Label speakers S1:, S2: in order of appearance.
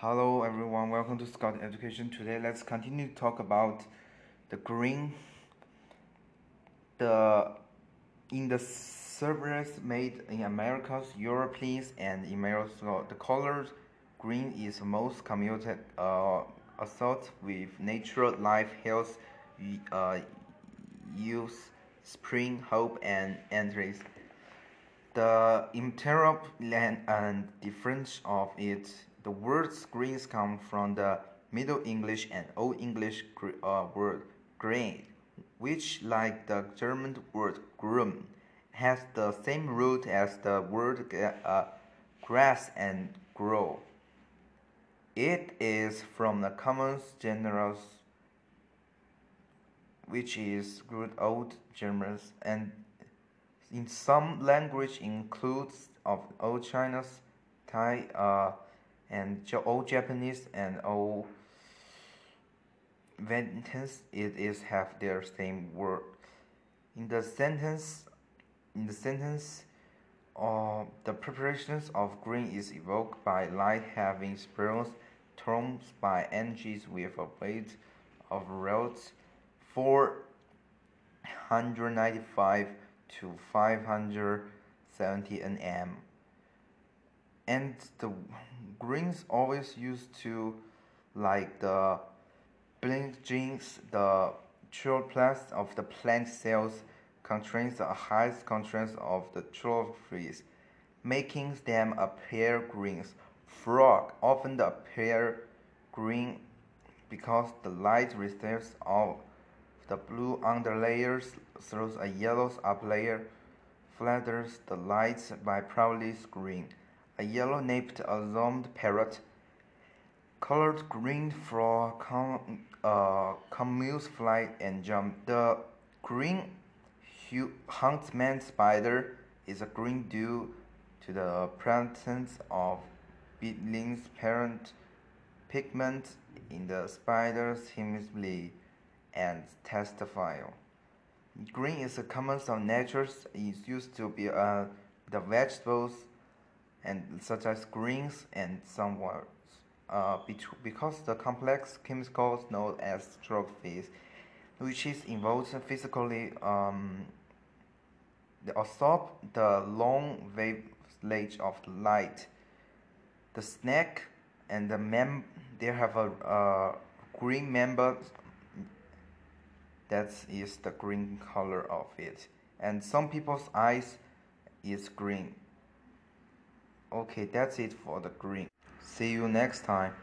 S1: Hello everyone, welcome to Scott Education. Today let's continue to talk about the green. The in the servers made in Americas, Europeans, and in Mexico, the color green is most commuted uh, assault with natural life, health, uh, youth, spring, hope, and entries. The interior and difference of it the word greens come from the Middle English and Old English uh, word green, which, like the German word grün, has the same root as the word uh, grass and grow. It is from the common genus which is good old German and in some language includes of old China's Thai uh, and all Japanese and all Vietnamese it is have their same word. In the sentence, in the sentence, uh, the preparations of green is evoked by light having spirals terms by energies with a weight of rods 495 to 570 nm and the greens always used to like the blink genes the chloroplast of the plant cells contains the highest content of the chlorophyll, making them appear green. Frog often appear green because the light receives of the blue underlayers through a yellow uplayer flatters the light by proudly green a yellow-napped Amazon parrot, colored green for com, uh, fly and jump. The green huntsman spider is a green due to the presence of beetling parent pigment in the spider's hemisphere and testicle. Green is a common of natures. It used to be uh, the vegetables and such as greens and some words. Uh, because the complex chemicals known as trophies, which is involved physically um, The absorb the long wavelength of light. The snake and the mem they have a, a green member that is the green color of it and some people's eyes is green Okay, that's it for the green. See you next time.